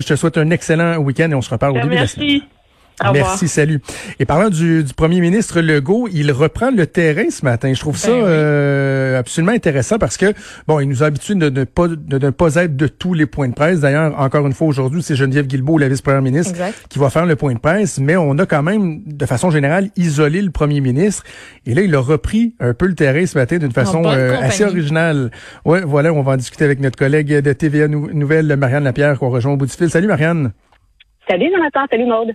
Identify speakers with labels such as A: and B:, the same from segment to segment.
A: Je te souhaite un excellent week-end et on se reparle au début de la semaine. Merci, salut. Et parlant du, du, premier ministre Legault, il reprend le terrain ce matin. Je trouve ça ben euh, absolument intéressant parce que bon, il nous a habitués de ne pas de ne pas être de tous les points de presse. D'ailleurs, encore une fois aujourd'hui, c'est Geneviève Guilbeault, la vice-première ministre, qui va faire le point de presse. Mais on a quand même, de façon générale, isolé le premier ministre. Et là, il a repris un peu le terrain ce matin d'une façon euh, assez originale. Ouais, voilà, on va en discuter avec notre collègue de TVA Nouvelle, Marianne Lapierre, qu'on rejoint au bout du fil. Salut Marianne.
B: Salut Jonathan, salut Maude.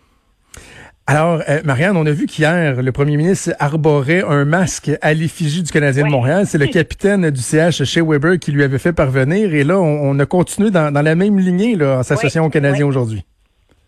A: Alors, euh, Marianne, on a vu qu'hier, le premier ministre arborait un masque à l'effigie du Canadien de Montréal. C'est le capitaine du CH chez Weber qui lui avait fait parvenir. Et là, on, a continué dans, la même lignée là, en s'associant au Canadien aujourd'hui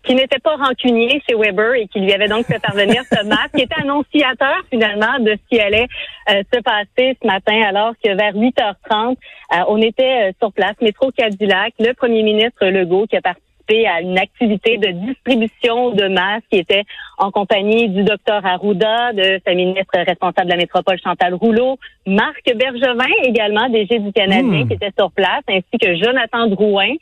B: qui n'était pas rancunier chez Weber et qui lui avait donc fait parvenir ce masque, qui était annonciateur finalement de ce qui allait euh, se passer ce matin, alors que vers 8h30, euh, on était sur place, métro Cadillac, le premier ministre Legault qui a parti à une activité de distribution de masques qui était en compagnie du docteur Arruda, de sa ministre responsable de la métropole Chantal Rouleau, Marc Bergevin également, DG du Canadien, hmm. qui était sur place, ainsi que Jonathan Drouin,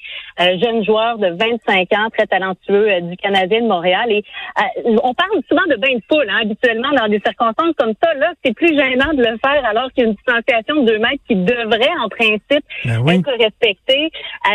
B: euh, jeune joueur de 25 ans, très talentueux euh, du Canadien de Montréal. Et euh, on parle souvent de bain de poule, hein, habituellement dans des circonstances comme ça. Là, c'est plus gênant de le faire alors qu'il y a une distanciation de deux mètres qui devrait, en principe, ben être respectée.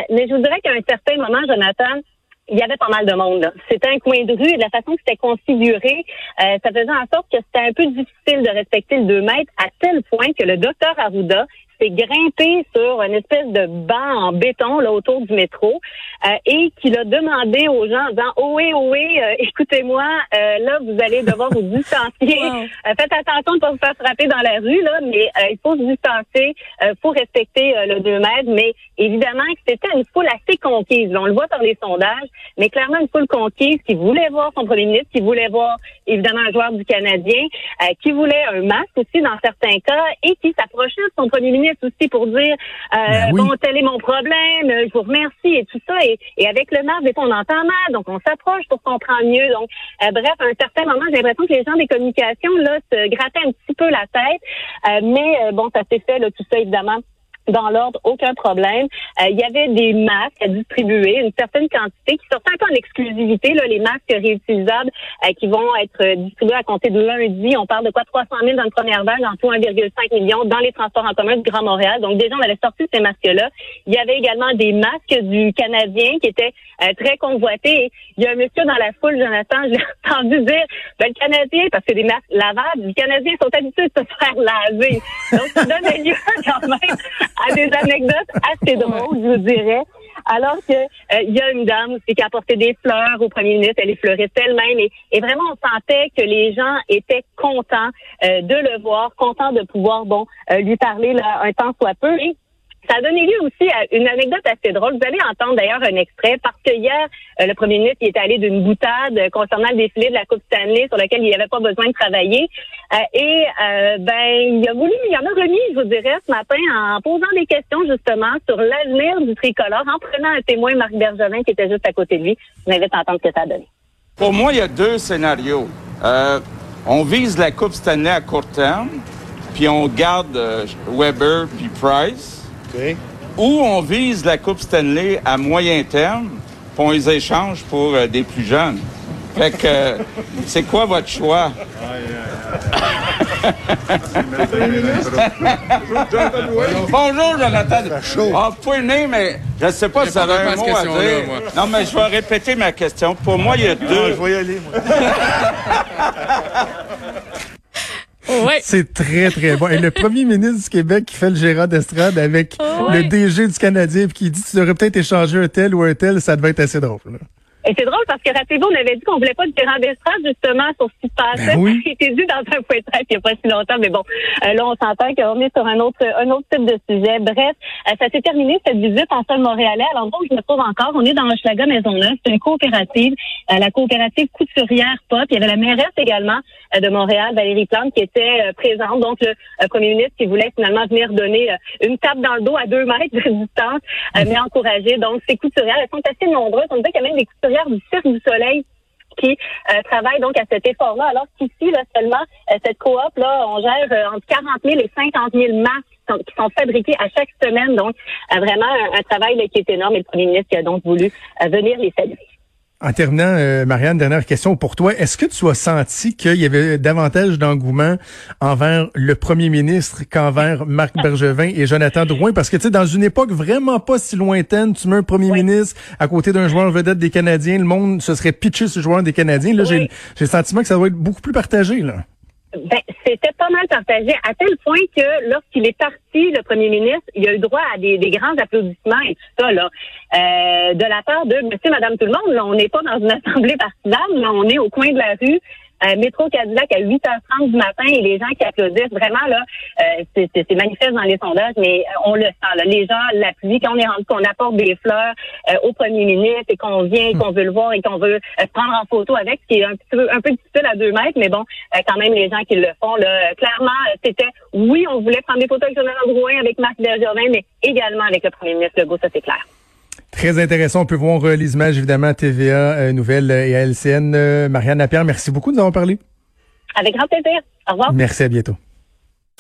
B: mais je vous dirais qu'à un certain moment, Jonathan, il y avait pas mal de monde. C'était un coin de rue et de la façon que c'était configuré, euh, ça faisait en sorte que c'était un peu difficile de respecter le 2 mètres à tel point que le docteur Arruda s'est grimpé sur une espèce de banc en béton là autour du métro euh, et qu'il a demandé aux gens en disant oh oui oh oui euh, écoutez-moi euh, là vous allez devoir vous distancier. Faites attention de ne pas vous faire frapper dans la rue là mais il faut se distancer il faut respecter le 2 mètres mais évidemment que c'était une foule assez conquise. On le voit dans les sondages mais clairement une foule conquise qui voulait voir son premier ministre qui voulait voir évidemment un joueur du Canadien qui voulait un masque aussi dans certains cas et qui s'approchait de son premier ministre aussi pour dire euh, ben bon tel est mon problème, je vous remercie et tout ça. Et, avec le masque on entend mal donc on s'approche pour comprendre mieux. Donc euh, bref à un certain moment j'ai l'impression que les gens des communications là se grattaient un petit peu la tête. Euh, mais bon ça s'est fait là, tout ça évidemment dans l'ordre, aucun problème. Euh, il y avait des masques à distribuer, une certaine quantité qui sortent un peu en exclusivité, là, les masques réutilisables euh, qui vont être distribués à compter de lundi. On parle de quoi? 300 000 dans une première vague, en tout 1,5 million dans les transports en commun du Grand Montréal. Donc déjà, on avait sorti ces masques-là. Il y avait également des masques du Canadien qui étaient euh, très convoités. il y a un monsieur dans la foule, Jonathan, je l'ai entendu dire, ben, le Canadien, parce que des masques lavables, les Canadiens sont habitués de se faire laver. Donc ça donne lieu quand même des anecdotes assez drôles, je vous dirais. Alors que euh, il y a une dame aussi qui a apporté des fleurs au premier ministre, elle les fleurit elle-même et, et, vraiment on sentait que les gens étaient contents euh, de le voir, contents de pouvoir bon euh, lui parler là, un temps soit peu. Et ça a donné lieu aussi à une anecdote assez drôle. Vous allez entendre d'ailleurs un extrait parce que hier, euh, le premier ministre est allé d'une boutade concernant le défilé de la Coupe Stanley sur lequel il n'y avait pas besoin de travailler. Euh, et euh, ben, il a voulu, il en a remis, je vous dirais, ce matin en posant des questions justement sur l'avenir du tricolore, en prenant un témoin, Marc Bergevin, qui était juste à côté de lui. Je m'invite à entendre ce que ça a donné.
C: Pour moi, il y a deux scénarios. on vise la Coupe Stanley à court terme, puis on garde Weber puis Price. Ou on vise la Coupe Stanley à moyen terme, puis on les échange pour euh, des plus jeunes. Fait que, euh, c'est quoi votre choix? Bonjour, Jonathan. Ah, vous pouvez venir, mais je ne sais pas si ça a un mot à dire. non, mais je vais répéter ma question. Pour moi, il y a deux... Ah,
D: je vais y aller, moi.
A: C'est très, très bon. Et le premier ministre du Québec qui fait le gérant d'estrade avec le DG du Canadien qui dit tu aurais peut-être échangé un tel ou un tel, ça devait être assez drôle.
B: Et c'est drôle parce que rappelez-vous, on avait dit qu'on voulait pas de gérant d'estrade justement sur ce qui se passait.
A: Ben oui.
B: C'était dit dans un point de il n'y a pas si longtemps, mais bon, euh, là on s'entend qu'on est sur un autre un autre type de sujet. Bref, euh, ça s'est terminé cette visite en sol montréalais. À l'endroit où je me trouve encore, on est dans Hochelaga Maisonneuve. C'est une coopérative, euh, la coopérative Couturière Pop. Il y avait la mairesse également de Montréal, Valérie Plante, qui était présente. Donc le premier ministre qui voulait finalement venir donner une tape dans le dos à deux mètres de distance, mais encourager. Donc ces couturières, elles sont assez nombreuses. On dit qu'il y a même des couturières du Cirque du Soleil qui travaillent donc à cet effort-là, alors qu'ici, là, seulement, cette coop, là, on gère entre 40 000 et 50 000 masques qui sont fabriqués à chaque semaine. Donc, vraiment un, travail qui est énorme et le premier ministre a donc voulu venir les saluer.
A: En terminant, euh, Marianne, dernière question pour toi. Est-ce que tu as senti qu'il y avait davantage d'engouement envers le premier ministre qu'envers Marc Bergevin et Jonathan Drouin? Parce que, tu sais, dans une époque vraiment pas si lointaine, tu mets un premier ministre à côté d'un joueur vedette des Canadiens, le monde se serait pitché ce joueur des Canadiens. Là, j'ai le sentiment que ça doit être beaucoup plus partagé, là.
B: Ben, c'était pas mal partagé, à tel point que lorsqu'il est parti, le premier ministre, il a eu droit à des, grands applaudissements et tout ça, là. Euh, de la part de monsieur, madame, tout le monde. Là, on n'est pas dans une assemblée partisane, là, on est au coin de la rue. Euh, métro Cadillac à 8h30 du matin et les gens qui applaudissent, vraiment, là, euh, c'est manifeste dans les sondages, mais on le sent, là. Les gens l'appuient quand on est rendu qu'on apporte des fleurs euh, au premier ministre et qu'on vient, qu'on veut le voir et qu'on veut prendre en photo avec, ce qui est un peu, un peu difficile à deux mètres, mais bon, quand même, les gens qui le font, là, clairement, c'était, oui, on voulait prendre des photos avec Jonathan Drouin, avec Marc Bergevin, mais également avec le premier ministre Legault, ça c'est clair.
A: Très intéressant. On peut voir euh, les images, évidemment, à TVA, euh, Nouvelles et à LCN. Euh, Marianne Lapierre, merci beaucoup de nous avoir parlé.
B: Avec grand plaisir. Au revoir.
A: Merci, à bientôt.